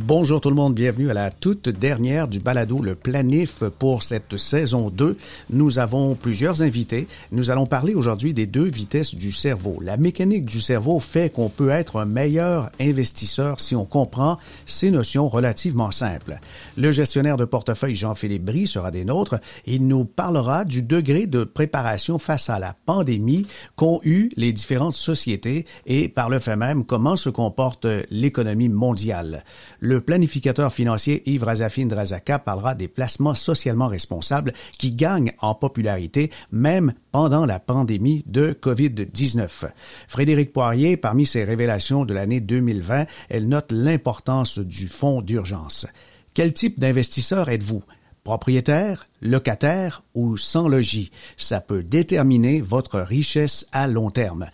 Bonjour tout le monde, bienvenue à la toute dernière du balado Le Planif pour cette saison 2. Nous avons plusieurs invités. Nous allons parler aujourd'hui des deux vitesses du cerveau. La mécanique du cerveau fait qu'on peut être un meilleur investisseur si on comprend ces notions relativement simples. Le gestionnaire de portefeuille Jean-Philippe Brie sera des nôtres. Il nous parlera du degré de préparation face à la pandémie qu'ont eu les différentes sociétés et par le fait même comment se comporte l'économie mondiale. Le planificateur financier Yves Razafine Drazaka parlera des placements socialement responsables qui gagnent en popularité même pendant la pandémie de COVID-19. Frédéric Poirier, parmi ses révélations de l'année 2020, elle note l'importance du fonds d'urgence. Quel type d'investisseur êtes-vous? Propriétaire, locataire ou sans logis. Ça peut déterminer votre richesse à long terme.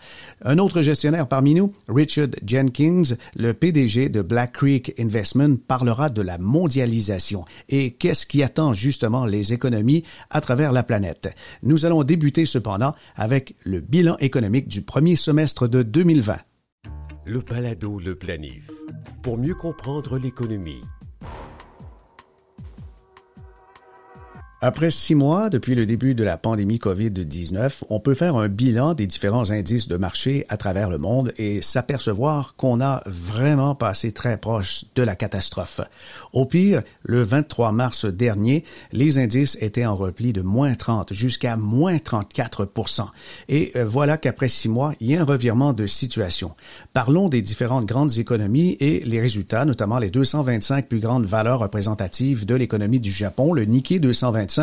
Un autre gestionnaire parmi nous, Richard Jenkins, le PDG de Black Creek Investment, parlera de la mondialisation et qu'est-ce qui attend justement les économies à travers la planète. Nous allons débuter cependant avec le bilan économique du premier semestre de 2020. Le balado Le Planif. Pour mieux comprendre l'économie Après six mois depuis le début de la pandémie COVID-19, on peut faire un bilan des différents indices de marché à travers le monde et s'apercevoir qu'on a vraiment passé très proche de la catastrophe. Au pire, le 23 mars dernier, les indices étaient en repli de moins 30 jusqu'à moins 34 Et euh, voilà qu'après six mois, il y a un revirement de situation. Parlons des différentes grandes économies et les résultats, notamment les 225 plus grandes valeurs représentatives de l'économie du Japon, le Nikkei 225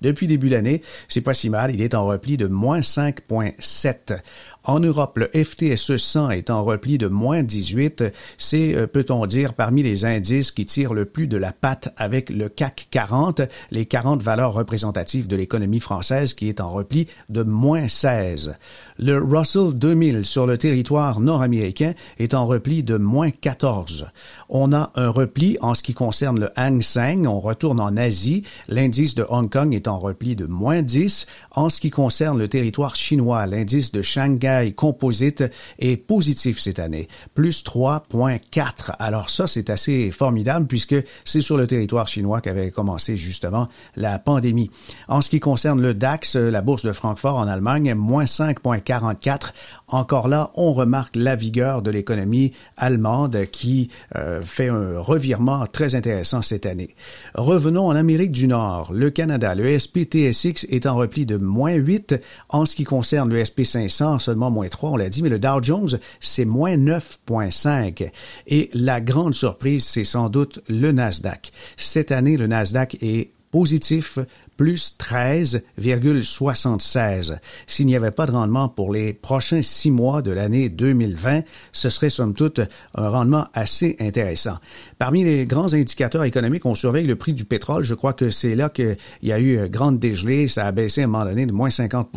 depuis début d'année. C'est pas si mal. Il est en repli de moins 5,7. En Europe, le FTSE 100 est en repli de moins 18. C'est, euh, peut-on dire, parmi les indices qui tirent le plus de la patte avec le CAC 40, les 40 valeurs représentatives de l'économie française qui est en repli de moins 16. Le Russell 2000 sur le territoire nord-américain est en repli de moins 14. On a un repli en ce qui concerne le Hang Seng. On retourne en Asie. L'indice de Hong Kong est en repli de moins 10. En ce qui concerne le territoire chinois, l'indice de Shanghai composite est positif cette année, plus 3,4. Alors ça, c'est assez formidable puisque c'est sur le territoire chinois qu'avait commencé justement la pandémie. En ce qui concerne le DAX, la bourse de Francfort en Allemagne, moins 5,44. Encore là, on remarque la vigueur de l'économie allemande qui euh, fait un revirement très intéressant cette année. Revenons en Amérique du Nord. Le Canada, le SPTSX est en repli de moins 8. En ce qui concerne le SP500, seulement moins 3, on l'a dit, mais le Dow Jones, c'est moins 9,5. Et la grande surprise, c'est sans doute le Nasdaq. Cette année, le Nasdaq est positif plus 13,76. S'il n'y avait pas de rendement pour les prochains six mois de l'année 2020, ce serait somme toute un rendement assez intéressant. Parmi les grands indicateurs économiques, on surveille le prix du pétrole. Je crois que c'est là qu'il y a eu grande dégelée. Ça a baissé à un moment donné de moins 50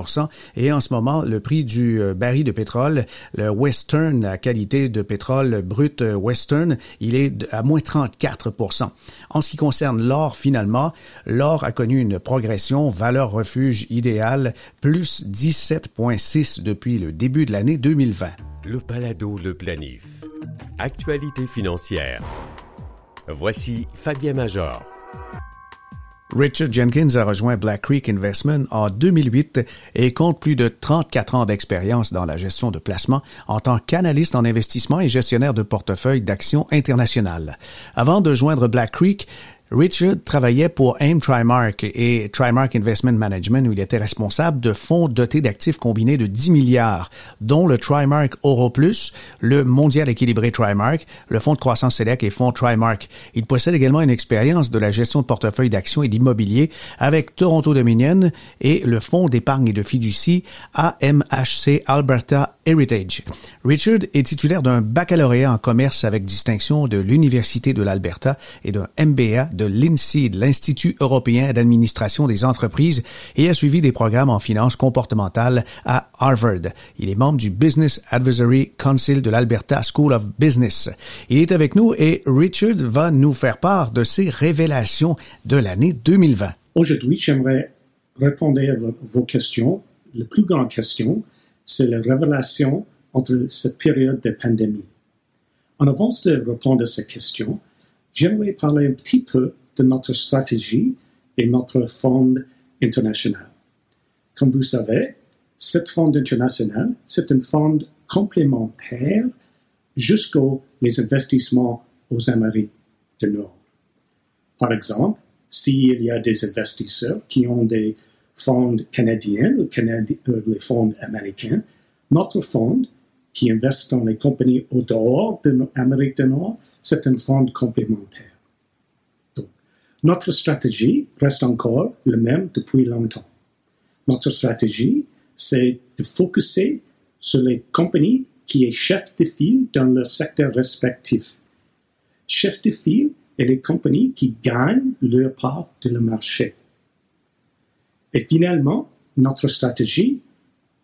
Et en ce moment, le prix du euh, baril de pétrole, le Western, la qualité de pétrole brut euh, Western, il est à moins 34 En ce qui concerne l'or, finalement, l'or a connu une progression, valeur refuge idéale, plus 17,6 depuis le début de l'année 2020. Le Palado Le Planif. Actualité financière. Voici Fabien Major. Richard Jenkins a rejoint Black Creek Investment en 2008 et compte plus de 34 ans d'expérience dans la gestion de placement en tant qu'analyste en investissement et gestionnaire de portefeuille d'actions internationales. Avant de joindre Black Creek, Richard travaillait pour AIM Trimark et Trimark Investment Management où il était responsable de fonds dotés d'actifs combinés de 10 milliards, dont le Trimark Euro Plus, le mondial équilibré Trimark, le fonds de croissance Select et fonds Trimark. Il possède également une expérience de la gestion de portefeuille d'actions et d'immobilier avec Toronto Dominion et le fonds d'épargne et de fiducie AMHC Alberta Heritage. Richard est titulaire d'un baccalauréat en commerce avec distinction de l'Université de l'Alberta et d'un MBA de l'INSEAD, l'Institut européen d'administration des entreprises, et a suivi des programmes en finance comportementale à Harvard. Il est membre du Business Advisory Council de l'Alberta School of Business. Il est avec nous et Richard va nous faire part de ses révélations de l'année 2020. Aujourd'hui, j'aimerais répondre à vos questions, la plus grande question, c'est la révélation entre cette période de pandémie. En avance de répondre à cette question, j'aimerais parler un petit peu de notre stratégie et notre fonds international. Comme vous savez, cette fonds international, c'est un fonds complémentaire jusqu'aux investissements aux Amériques du Nord. Par exemple, s'il y a des investisseurs qui ont des fonds canadiens ou euh, les fonds américains, notre fonds qui investit dans les compagnies au dehors de l'Amérique du Nord, c'est un fonds complémentaire. notre stratégie reste encore la même depuis longtemps. Notre stratégie, c'est de focuser sur les compagnies qui est chef de file dans leur secteur respectif. Chef de file est les compagnies qui gagnent leur part de le marché. Et finalement, notre stratégie,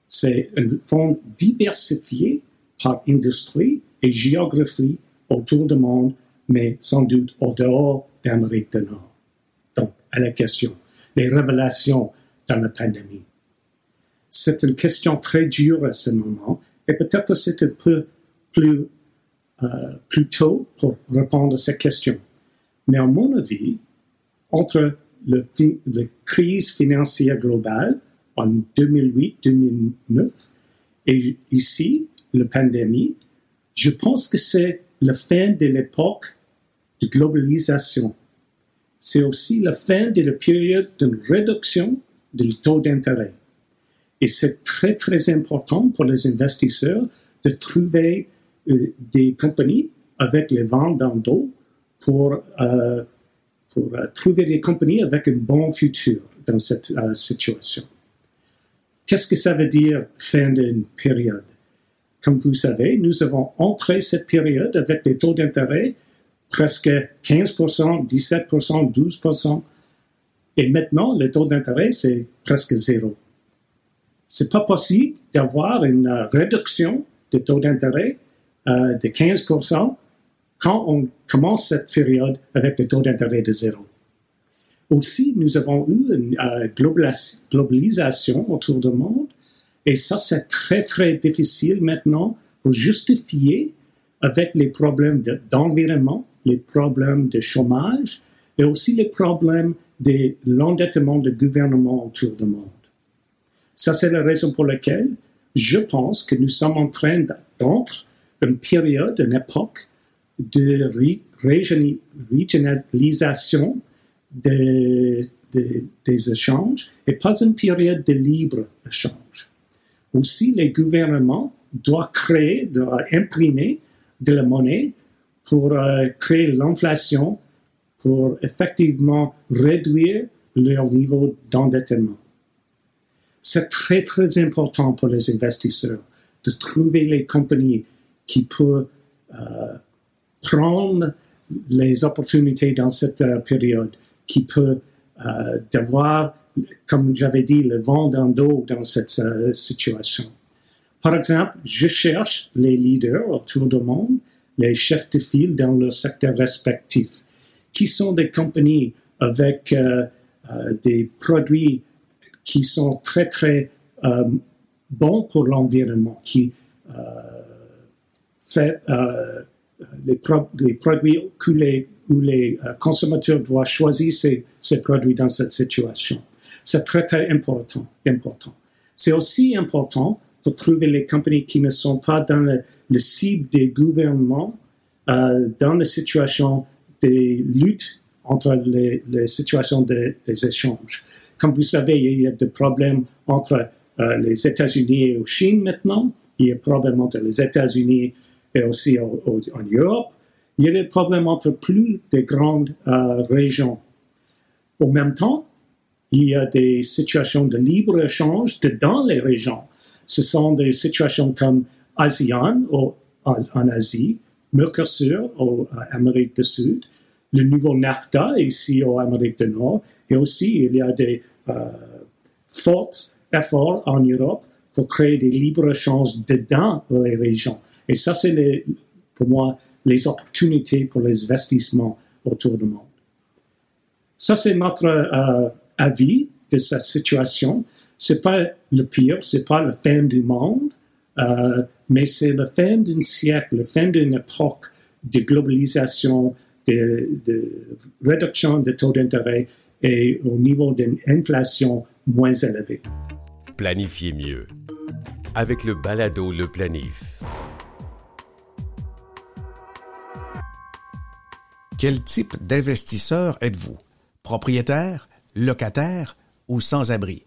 c'est un fonds diversifié par industrie et géographie autour du monde, mais sans doute au dehors d'Amérique du Nord. Donc, à la question, les révélations dans la pandémie. C'est une question très dure à ce moment, et peut-être c'est un peu plus, euh, plus tôt pour répondre à cette question. Mais à mon avis, entre la crise financière globale en 2008-2009 et ici, la pandémie, je pense que c'est la fin de l'époque de globalisation. C'est aussi la fin de la période de réduction du taux d'intérêt. Et c'est très, très important pour les investisseurs de trouver euh, des compagnies avec les ventes dans dos pour, euh, pour euh, trouver des compagnies avec un bon futur dans cette situation. Qu'est-ce que ça veut dire fin d'une période? Comme vous savez, nous avons entré cette période avec des taux d'intérêt presque 15%, 17%, 12%. Et maintenant, le taux d'intérêt, c'est presque zéro. C'est pas possible d'avoir une euh, réduction de taux d'intérêt euh, de 15% quand on commence cette période avec des taux d'intérêt de zéro. Aussi, nous avons eu une euh, globalisation autour du monde et ça, c'est très, très difficile maintenant pour justifier avec les problèmes d'environnement, les problèmes de chômage et aussi les problèmes de l'endettement du gouvernement autour du monde. Ça, c'est la raison pour laquelle je pense que nous sommes en train d'entrer une période, une époque de régionalisation des, échanges et pas une période de libre-échange. Aussi, les gouvernements doivent créer, doivent imprimer de la monnaie pour euh, créer l'inflation, pour effectivement réduire leur niveau d'endettement. C'est très, très important pour les investisseurs de trouver les compagnies qui peuvent euh, prendre les opportunités dans cette euh, période, qui peuvent euh, avoir, comme j'avais dit, le vent dans dos dans cette euh, situation. Par exemple, je cherche les leaders autour du monde, les chefs de file dans leur secteur respectif, qui sont des compagnies avec des produits qui sont très, très euh, bons pour l'environnement, qui euh, euh, les, produits que les, où les consommateurs doivent choisir ces, produits dans cette situation. C'est très, très important. important. C'est aussi important pour trouver les compagnies qui ne sont pas dans le, cible des gouvernements, dans la situation des luttes entre les, les situations des échanges. Comme vous savez, il y a des problèmes entre euh, les États-Unis et la Chine maintenant. Il y a des problèmes entre les États-Unis et aussi en Europe. Il y a des problèmes entre plus de grandes euh, régions. Au même temps, il y a des situations de libre-échange dans les régions. Ce sont des situations comme ASEAN en Asie, Mercosur en Amérique du Sud, le nouveau NAFTA ici en Amérique du Nord, et aussi il y a des euh, forts efforts en Europe pour créer des libres-échanges dedans les régions. Et ça, c'est pour moi les opportunités pour les investissements autour du monde. Ça, c'est notre euh, avis de cette situation. C'est pas le pire, c'est pas la fin du monde, euh, mais c'est la fin d'un siècle, la fin d'une époque de globalisation, de, de réduction des taux d'intérêt et au niveau d'une inflation moins élevée. Planifiez mieux avec le balado Le Planif. Quel type d'investisseur êtes-vous? Propriétaire, locataire ou sans-abri?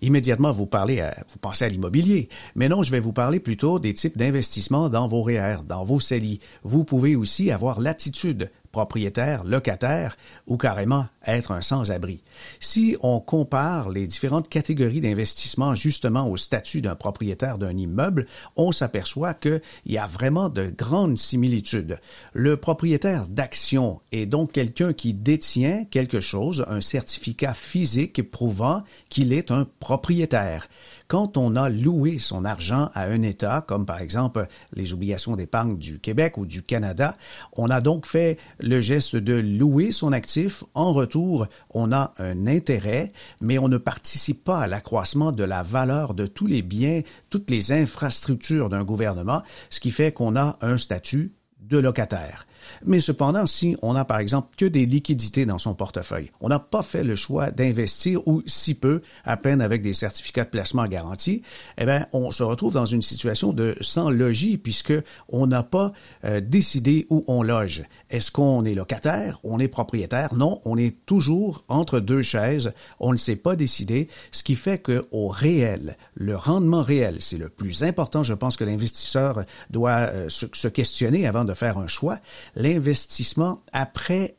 Immédiatement, vous parlez à, vous pensez à l'immobilier. Mais non, je vais vous parler plutôt des types d'investissements dans vos REER, dans vos CELI. Vous pouvez aussi avoir l'attitude propriétaire, locataire ou carrément être un sans-abri. Si on compare les différentes catégories d'investissement justement au statut d'un propriétaire d'un immeuble, on s'aperçoit qu'il y a vraiment de grandes similitudes. Le propriétaire d'action est donc quelqu'un qui détient quelque chose, un certificat physique prouvant qu'il est un propriétaire quand on a loué son argent à un État, comme par exemple les obligations d'épargne du Québec ou du Canada, on a donc fait le geste de louer son actif. En retour, on a un intérêt, mais on ne participe pas à l'accroissement de la valeur de tous les biens, toutes les infrastructures d'un gouvernement, ce qui fait qu'on a un statut de locataire. Mais cependant, si on n'a par exemple que des liquidités dans son portefeuille, on n'a pas fait le choix d'investir ou si peu, à peine avec des certificats de placement garantis, eh bien, on se retrouve dans une situation de sans logis puisque on n'a pas euh, décidé où on loge. Est-ce qu'on est locataire? On est propriétaire? Non, on est toujours entre deux chaises. On ne s'est pas décidé, ce qui fait que au réel, le rendement réel, c'est le plus important. Je pense que l'investisseur doit euh, se questionner avant de faire un choix l'investissement après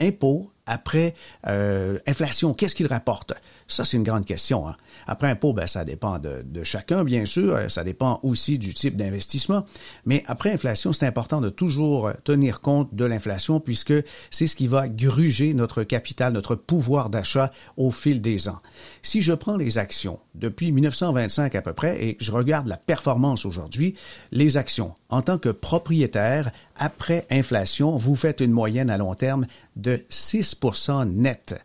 impôt, après euh, inflation, qu'est-ce qu'il rapporte? Ça, c'est une grande question. Hein. Après impôt, ben, ça dépend de, chacun, bien sûr. Euh, ça dépend aussi du type d'investissement. Mais après inflation, c'est important de toujours tenir compte de l'inflation puisque c'est ce qui va gruger notre capital, notre pouvoir d'achat au fil des ans. Si je prends les actions depuis 1925 à peu près et je regarde la performance aujourd'hui, les actions en tant que propriétaire, après inflation, vous faites une moyenne à long terme de 6% net.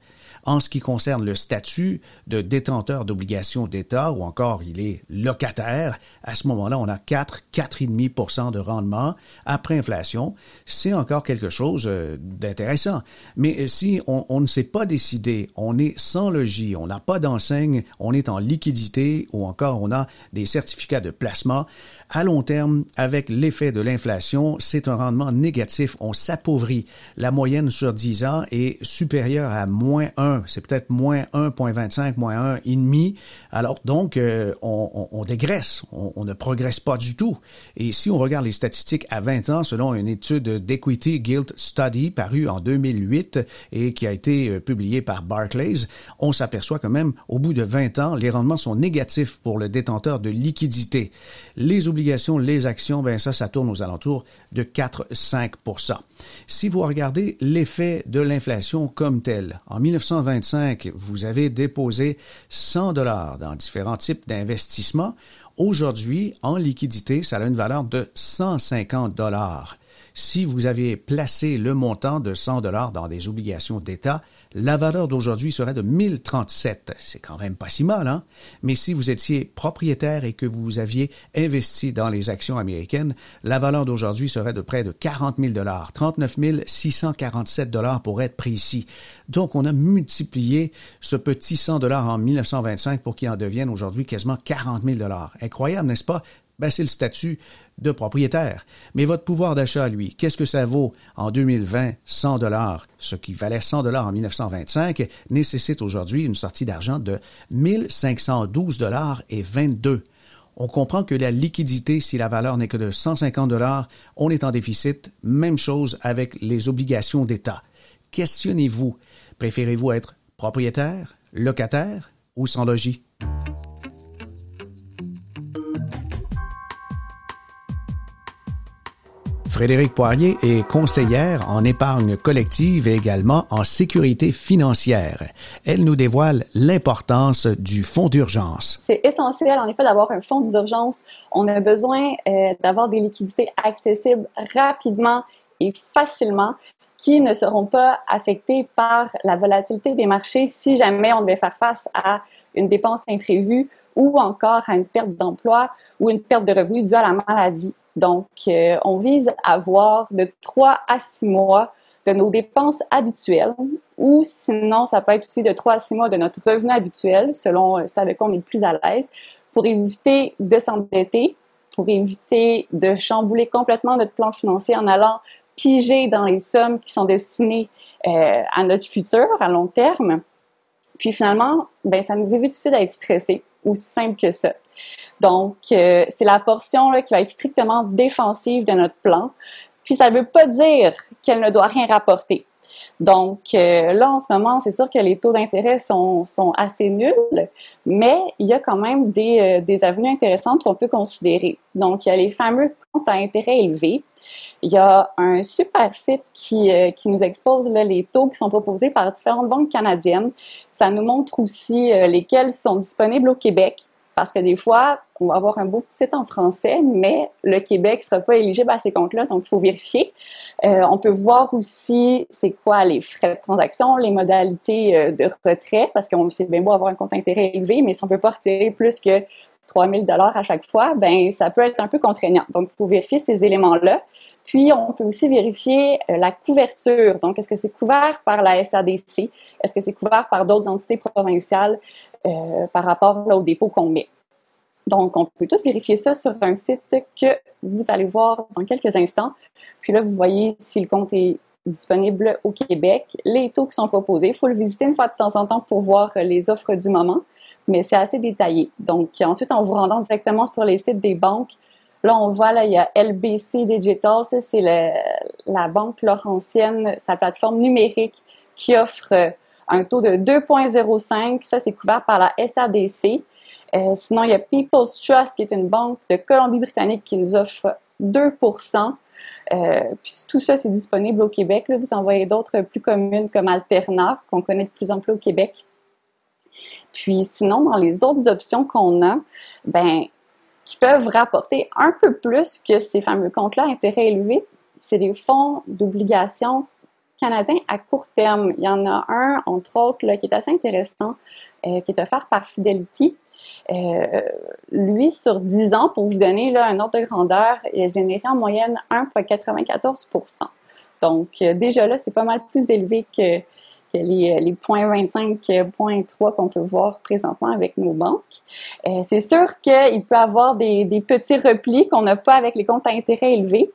En ce qui concerne le statut de détenteur d'obligations d'État ou encore il est locataire, à ce moment-là, on a 4, 4,5% de rendement après inflation. C'est encore quelque chose euh, d'intéressant. Mais si on, ne s'est pas décidé, on est sans logis, on n'a pas d'enseigne, on est en liquidité ou encore on a des certificats de placement, à long terme, avec l'effet de l'inflation, c'est un rendement négatif. On s'appauvrit. La moyenne sur 10 ans est supérieure à moins 1. C'est peut-être moins 1,25, moins 1,5. Alors donc, euh, on, on, dégraisse. On, on, ne progresse pas du tout. Et si on regarde les statistiques à 20 ans, selon une étude d'Equity Guild Study parue en 2008 et qui a été euh, publiée par Barclays, on s'aperçoit quand même, au bout de 20 ans, les rendements sont négatifs pour le détenteur de liquidité. Les les actions, ben ça, ça tourne aux alentours de 4-5% Si vous regardez l'effet de l'inflation comme tel, en 1925, vous avez déposé 100 dollars dans différents types d'investissements. Aujourd'hui, en liquidité, ça a une valeur de 150 dollars. Si vous aviez placé le montant de 100 dollars dans des obligations d'État, la valeur d'aujourd'hui serait de 1037. C'est quand même pas si mal, hein? Mais si vous étiez propriétaire et que vous aviez investi dans les actions américaines, la valeur d'aujourd'hui serait de près de 40 000 dollars, 39 647 dollars pour être précis. Donc, on a multiplié ce petit 100 dollars en 1925 pour qu'il en devienne aujourd'hui quasiment 40 000 dollars. Incroyable, n'est-ce pas? Ben, c'est le statut de propriétaire. Mais votre pouvoir d'achat, lui, qu'est-ce que ça vaut en 2020? 100 dollars? Ce qui valait 100 dollars en 1925 nécessite aujourd'hui une sortie d'argent de 1512 dollars et 22. On comprend que la liquidité, si la valeur n'est que de 150 dollars, on est en déficit. Même chose avec les obligations d'État. Questionnez-vous. Préférez-vous être propriétaire, locataire ou sans logis? Frédéric Poirier est conseillère en épargne collective et également en sécurité financière. Elle nous dévoile l'importance du fonds d'urgence. C'est essentiel, en effet, d'avoir un fonds d'urgence. On a besoin euh, d'avoir des liquidités accessibles rapidement et facilement. qui ne seront pas affectés par la volatilité des marchés si jamais on devait faire face à une dépense imprévue ou encore à une perte d'emploi ou une perte de revenus due à la maladie. Donc, euh, on vise à avoir de 3 à 6 mois de nos dépenses habituelles ou sinon, ça peut être aussi de 3 à 6 mois de notre revenu habituel selon ça avec quoi on est le plus à l'aise pour éviter de s'endetter, pour éviter de chambouler complètement notre plan financier en allant piger dans les sommes qui sont destinées euh, à notre futur à long terme. Puis finalement, ben ça nous évite aussi d'être stressés, aussi simple que ça. Donc, euh, c'est la portion là, qui va être strictement défensive de notre plan. Puis ça ne veut pas dire qu'elle ne doit rien rapporter. Donc euh, là, en ce moment, c'est sûr que les taux d'intérêt sont, sont, assez nuls, mais il y a quand même des, euh, des avenues intéressantes qu'on peut considérer. Donc, il y a les fameux comptes à intérêt élevés. Il y a un super site qui, euh, qui nous expose là, les taux qui sont proposés par différentes banques canadiennes. Ça nous montre aussi lesquels sont disponibles au Québec parce que des fois, on va avoir un beau petit site en français, mais le Québec ne sera pas éligible à ces comptes-là, donc il faut vérifier. Euh, on peut voir aussi c'est quoi les frais de transaction, les modalités euh, de retrait, parce qu'on sait bien beau avoir un compte intérêt élevé, mais si on ne peut pas retirer plus que 3000 dollars à chaque fois, ben ça peut être un peu contraignant. Donc, il faut vérifier ces éléments-là. Puis, on peut aussi vérifier euh, la couverture. Donc, est-ce que c'est couvert par la SADC? Est-ce que c'est couvert par d'autres entités provinciales? Euh, par rapport au dépôt qu'on met? Donc, on peut tout vérifier ça sur un site que vous allez voir dans quelques instants. Puis là, vous voyez si le compte est disponible au Québec, les taux qui sont proposés. Il faut le visiter une fois de temps en temps pour voir les offres du moment, mais c'est assez détaillé. Donc, ensuite, en vous rendant directement sur les sites des banques, là, on voit, là, il y a LBC Digital, ça, c'est la banque laurentienne, sa plateforme numérique qui offre un taux de 2,05. Ça, c'est couvert par la SADC. Euh, sinon, il y a People's Trust, qui est une banque de Colombie-Britannique qui nous offre 2% euh, puis tout ça, c'est disponible au Québec. Là. Vous en voyez d'autres plus communes comme Alterna, qu'on connaît de plus en plus au Québec. Puis sinon, dans les autres options qu'on a, ben, qui peuvent rapporter un peu plus que ces fameux comptes-là, intérêt élevé, c'est des fonds d'obligation canadien à court terme. Il y en a un, entre autres, qui est assez intéressant, euh, qui est offert par Fidelity. Euh, lui, sur 10 ans, pour vous donner là, un ordre de grandeur, il a généré en moyenne 1,94% Donc, euh, déjà là, c'est pas mal plus élevé que, les, les 0,25, qu'on peut voir présentement avec nos banques. c'est sûr qu'il peut avoir des, petits replis qu'on n'a pas avec les comptes à intérêt élevés.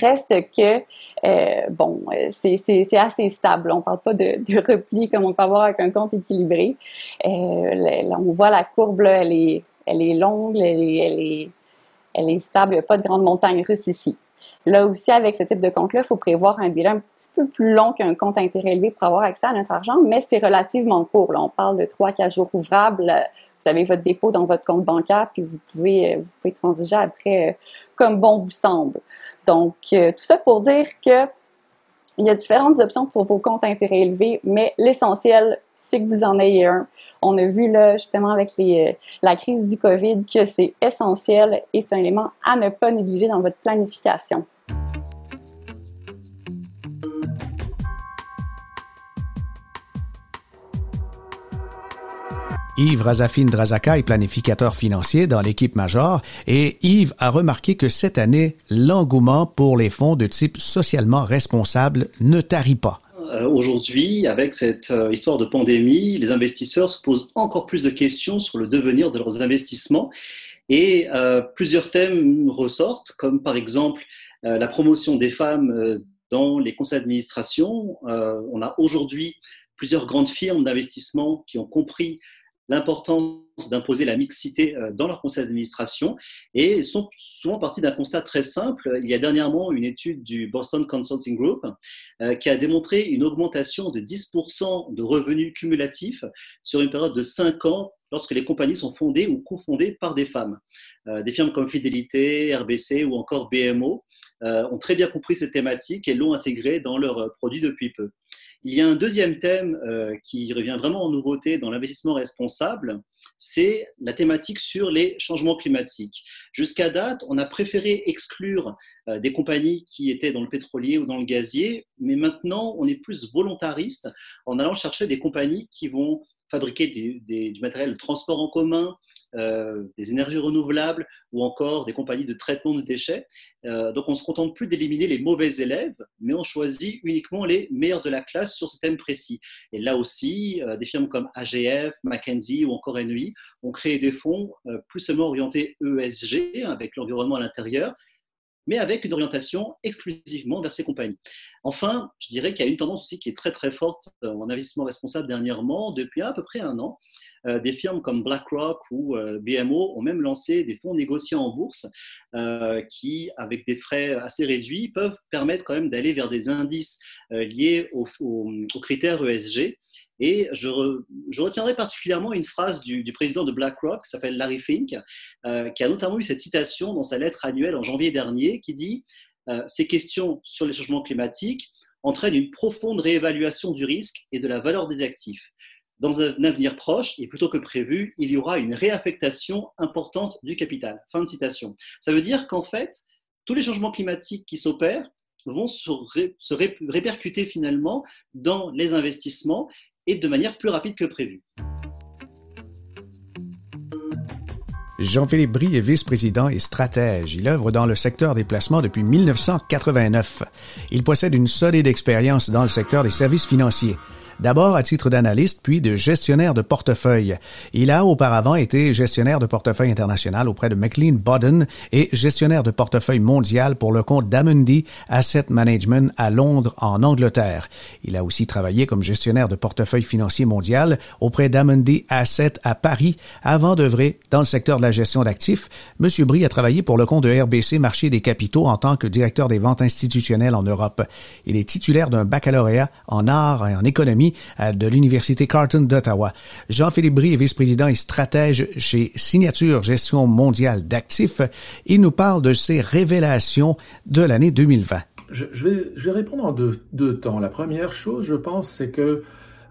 Reste que, euh, bon, c'est assez stable. On ne parle pas de, repli comme on peut avoir avec un compte équilibré. Euh, on voit la courbe, elle, est, longue, elle est, elle est stable. Il n'y a pas de grande montagne russe ici. Là aussi, avec ce type de compte-là, il faut prévoir un délai un petit peu plus long qu'un compte intérêt élevé pour avoir accès à notre argent, mais c'est relativement court. Là, on parle de 3-4 jours ouvrables vous avez votre dépôt dans votre compte bancaire, puis vous pouvez, euh, vous pouvez transiger après euh, comme bon vous semble. Donc, euh, tout ça pour dire que il y a différentes options pour vos comptes intérêts élevés, mais l'essentiel, c'est que vous en ayez un. On a vu là, justement, avec les, la crise du COVID, que c'est essentiel et c'est un élément à ne pas négliger dans votre planification. Yves Razafine Drazaka est planificateur financier dans l'équipe Major et Yves a remarqué que cette année, l'engouement pour les fonds de type socialement responsable ne tarit pas. Euh, aujourd'hui, avec cette euh, histoire de pandémie, les investisseurs se posent encore plus de questions sur le devenir de leurs investissements et euh, plusieurs thèmes ressortent, comme par exemple la promotion des femmes dans les conseils d'administration. on a aujourd'hui plusieurs grandes firmes d'investissement qui ont compris l'importance d'imposer la mixité euh, dans leur conseil d'administration et sont souvent partis d'un constat très simple. Il y a dernièrement une étude du Boston Consulting Group euh, qui a démontré une augmentation de 10% de revenus cumulatifs sur une période de 5 ans lorsque les compagnies sont fondées ou cofondées par des femmes. Euh, des firmes comme Fidelité, RBC ou encore BMO ont très bien compris cette thématique et l'ont intégrée dans leurs produits depuis peu. Il y a un deuxième thème euh, qui revient vraiment en nouveauté dans l'investissement responsable, c'est la thématique sur les changements climatiques. Jusqu'à date, on a préféré exclure euh, des compagnies qui étaient dans le pétrolier ou dans le gazier, mais maintenant, on est plus volontariste en allant chercher des compagnies qui vont fabriquer du matériel de transport en commun, euh, des énergies renouvelables ou encore des compagnies de traitement de déchets. Euh, donc on ne se contente plus d'éliminer les mauvais élèves, mais on choisit uniquement les meilleurs de la classe sur ce thème précis. Et là aussi, euh, des firmes comme AGF, McKenzie ou encore NUI ont créé des fonds plus seulement orientés ESG, avec l'environnement à l'intérieur, mais avec une orientation exclusivement vers ces compagnies. Enfin, je dirais qu'il y a une tendance aussi qui est très très forte en investissement responsable dernièrement, depuis à peu près un an, des firmes comme BlackRock ou euh, BMO ont même lancé des fonds négociés en bourse euh, qui, avec des frais assez réduits, peuvent permettre quand même d'aller vers des indices liés aux, critères ESG. Et je, retiendrai particulièrement une phrase du, président de BlackRock, qui s'appelle Larry Fink, qui a notamment eu cette citation dans sa lettre annuelle en janvier dernier, qui dit Ces questions sur les changements climatiques entraînent une profonde réévaluation du risque et de la valeur des actifs dans un avenir proche, et plutôt que prévu, il y aura une réaffectation importante du capital. Fin de citation. Ça veut dire qu'en fait, tous les changements climatiques qui s'opèrent vont se, répercuter finalement dans les investissements et de manière plus rapide que prévu. Jean-Philippe Brie est vice-président et stratège. Il œuvre dans le secteur des placements depuis 1989. Il possède une solide expérience dans le secteur des services financiers d'abord à titre d'analyste, puis de gestionnaire de portefeuille. Il a auparavant été gestionnaire de portefeuille international auprès de McLean Bodden et gestionnaire de portefeuille mondial pour le compte d'Amundi Asset Management à Londres, en Angleterre. Il a aussi travaillé comme gestionnaire de portefeuille financier mondial auprès d'Amundi Asset à Paris avant d'œuvrer dans le secteur de la gestion d'actifs. Monsieur Brie a travaillé pour le compte de RBC Marché des capitaux en tant que directeur des ventes institutionnelles en Europe. Il est titulaire d'un baccalauréat en art et en économie euh, de l'Université Carleton d'Ottawa. Jean-Philippe Brie est vice-président et stratège chez Signature Gestion mondiale d'actifs. Il nous parle de ses révélations de l'année 2020. Je, vais, répondre en deux temps. La première chose, je pense, c'est que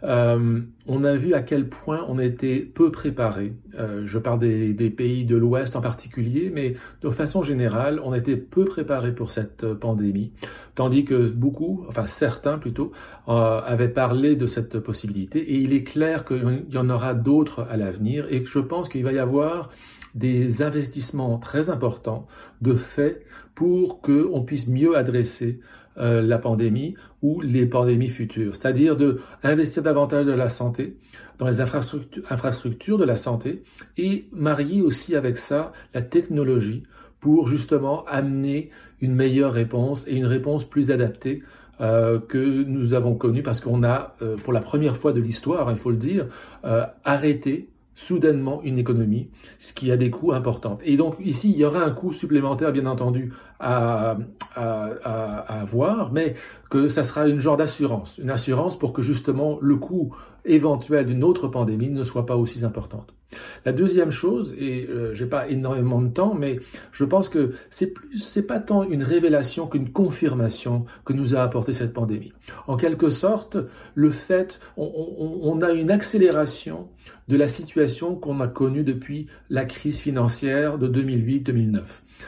euh, on a vu à quel point on était peu préparé. Euh, je parle des, pays de l'Ouest en particulier, mais de façon générale, on était peu préparé pour cette pandémie, tandis que beaucoup, enfin certains plutôt, euh, avaient parlé de cette possibilité. Et il est clair qu'il y en aura d'autres à l'avenir, et je pense qu'il va y avoir des investissements très importants de fait pour qu'on puisse mieux adresser euh, la pandémie ou les pandémies futures, c'est-à-dire de investir davantage dans la santé, dans les infrastructures, de la santé et marier aussi avec ça la technologie pour justement amener une meilleure réponse et une réponse plus adaptée euh, que nous avons connue parce qu'on a, euh, pour la première fois de l'histoire, il faut le dire, arrêté soudainement une économie, ce qui a des coûts importants. Et donc ici, il y aura un coût supplémentaire, bien entendu, à, à, à, avoir, mais que ça sera une genre d'assurance, une assurance pour que justement le coût éventuel d'une autre pandémie ne soit pas aussi importante. La deuxième chose, et euh, j'ai pas énormément de temps, mais je pense que c'est plus, c'est pas tant une révélation qu'une confirmation que nous a apporté cette pandémie. En quelque sorte, le fait, on, a une accélération de la situation qu'on a connue depuis la crise financière de 2008-2009.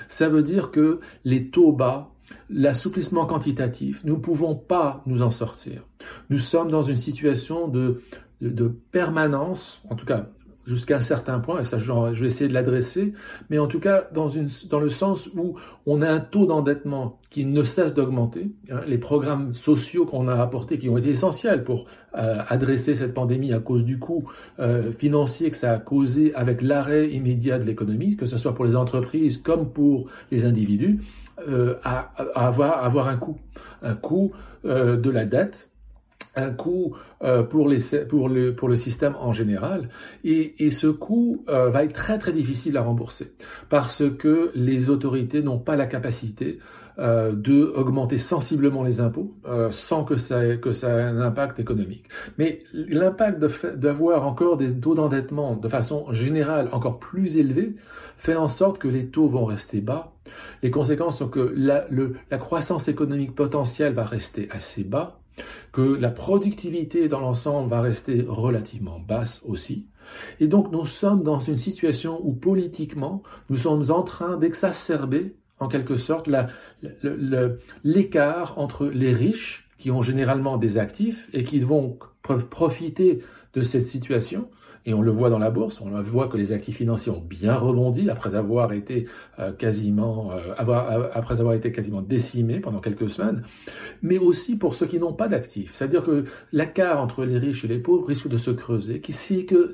Ça veut dire que les taux bas, l'assouplissement quantitatif, nous ne pouvons pas nous en sortir. Nous sommes dans une situation de, de, permanence, en tout cas jusqu'à un certain point, et ça je vais essayer de l'adresser, mais en tout cas dans, une, dans le sens où on a un taux d'endettement qui ne cesse d'augmenter. Hein, les programmes sociaux qu'on a apportés, qui ont été essentiels pour euh, adresser cette pandémie à cause du coût euh, financier que ça a causé avec l'arrêt immédiat de l'économie, que ce soit pour les entreprises comme pour les individus, euh, à, avoir, avoir un coût, un coût de la dette un coût euh, pour, les, pour, le, pour le système en général. Et, et ce coût euh, va être très très difficile à rembourser parce que les autorités n'ont pas la capacité euh, de augmenter sensiblement les impôts euh, sans que ça, que ça ait un impact économique. Mais l'impact d'avoir encore des taux d'endettement de façon générale encore plus élevés fait en sorte que les taux vont rester bas. Les conséquences sont que la, le, la croissance économique potentielle va rester assez bas que la productivité dans l'ensemble va rester relativement basse aussi. Et donc nous sommes dans une situation où politiquement, nous sommes en train d'exacerber en quelque sorte l'écart entre les riches qui ont généralement des actifs et qui vont profiter de cette situation et on le voit dans la bourse, on voit que les actifs financiers ont bien rebondi après avoir été euh, quasiment euh, euh, après avoir été quasiment décimés pendant quelques semaines, mais aussi pour ceux qui n'ont pas d'actifs. C'est-à-dire que l'écart entre les riches et les pauvres risque de se creuser, qui c'est que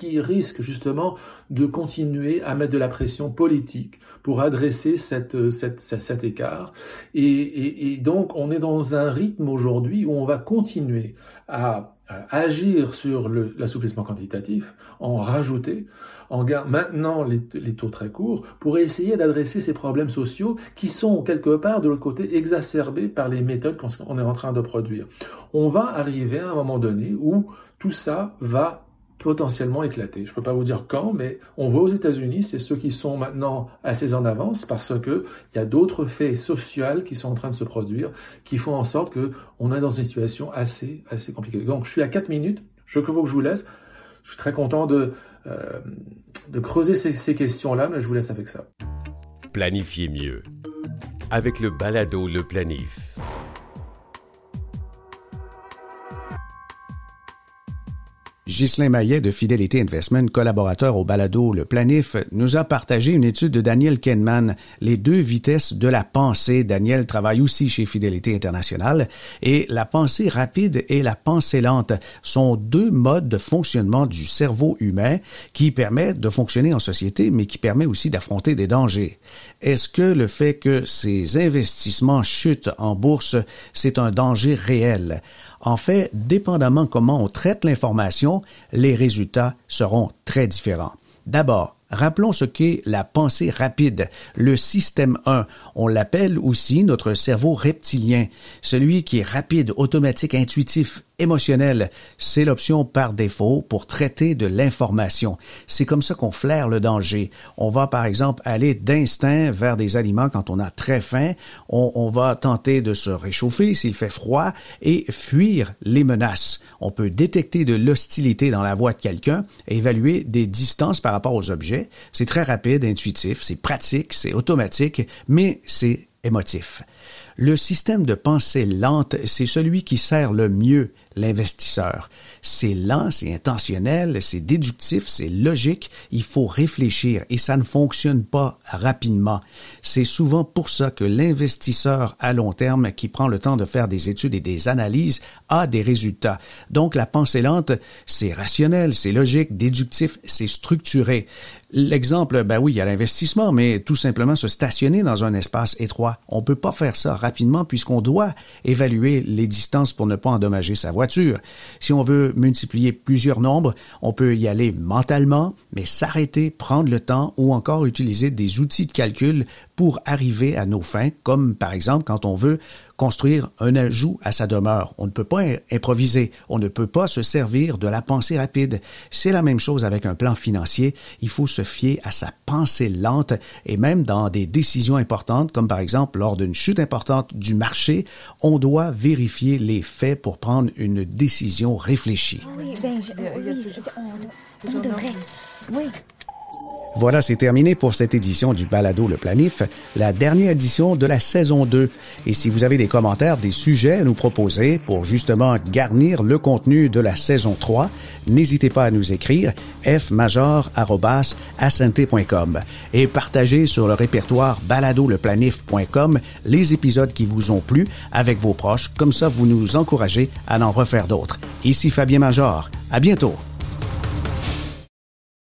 qui risque justement de continuer à mettre de la pression politique pour adresser cette, cette, cet écart. Et, donc on est dans un rythme aujourd'hui où on va continuer à agir sur l'assouplissement quantitatif, en rajouter, en maintenant les, taux très courts, pour essayer d'adresser ces problèmes sociaux qui sont quelque part de l'autre côté exacerbés par les méthodes qu'on est en train de produire. On va arriver à un moment donné où tout ça va potentiellement éclater. Je ne peux pas vous dire quand, mais on voit aux États-Unis, c'est ceux qui sont maintenant assez en avance parce que il y a d'autres faits sociaux qui sont en train de se produire, qui font en sorte que on est dans une situation assez assez compliquée. Donc, je suis à 4 minutes. Je veux que je vous laisse. Je suis très content de euh, de creuser ces, ces questions-là, mais je vous laisse avec ça. Planifiez mieux avec le balado Le Planif. Ghislain Maillet de Fidelity Investment, collaborateur au balado Le Planif, nous a partagé une étude de Daniel Kenman, Les deux vitesses de la pensée. Daniel travaille aussi chez Fidelity International et la pensée rapide et la pensée lente sont deux modes de fonctionnement du cerveau humain qui permettent de fonctionner en société mais qui permet aussi d'affronter des dangers. Est-ce que le fait que ces investissements chutent en bourse, c'est un danger réel? En fait, dépendamment comment on traite l'information, les résultats seront très différents. D'abord, Rappelons ce qu'est la pensée rapide, le système 1. On l'appelle aussi notre cerveau reptilien, celui qui est rapide, automatique, intuitif, émotionnel. C'est l'option par défaut pour traiter de l'information. C'est comme ça qu'on flaire le danger. On va par exemple aller d'instinct vers des aliments quand on a très faim. On, va tenter de se réchauffer s'il fait froid et fuir les menaces. On peut détecter de l'hostilité dans la voix de quelqu'un évaluer des distances par rapport aux objets c'est très rapide, intuitif, c'est pratique, c'est automatique, mais c'est émotif. Le système de pensée lente, c'est celui qui sert le mieux l'investisseur. C'est lent, c'est intentionnel, c'est déductif, c'est logique, il faut réfléchir et ça ne fonctionne pas rapidement. C'est souvent pour ça que l'investisseur à long terme qui prend le temps de faire des études et des analyses a des résultats. Donc la pensée lente, c'est rationnel, c'est logique, déductif, c'est structuré. L'exemple, ben oui, il y a l'investissement, mais tout simplement se stationner dans un espace étroit. On peut pas faire ça rapidement puisqu'on doit évaluer les distances pour ne pas endommager sa voiture. Si on veut multiplier plusieurs nombres, on peut y aller mentalement, mais s'arrêter, prendre le temps ou encore utiliser des outils de calcul pour arriver à nos fins, comme par exemple quand on veut construire un ajout à sa demeure. On ne peut pas improviser, on ne peut pas se servir de la pensée rapide. C'est la même chose avec un plan financier, il faut se fier à sa pensée lente et même dans des décisions importantes, comme par exemple lors d'une chute importante du marché, on doit vérifier les faits pour prendre une décision réfléchie. Oui, ben, on devrait. Oui. Voilà, c'est terminé pour cette édition du Balado Le Planif, la dernière édition de la saison 2. Et si vous avez des commentaires, des sujets à nous proposer pour justement garnir le contenu de la saison 3, n'hésitez pas à nous écrire fmajor.com et partagez sur le répertoire baladoleplanif.com les épisodes qui vous ont plu avec vos proches. Comme ça, vous nous encouragez à en refaire d'autres. Ici Fabien Major. À bientôt.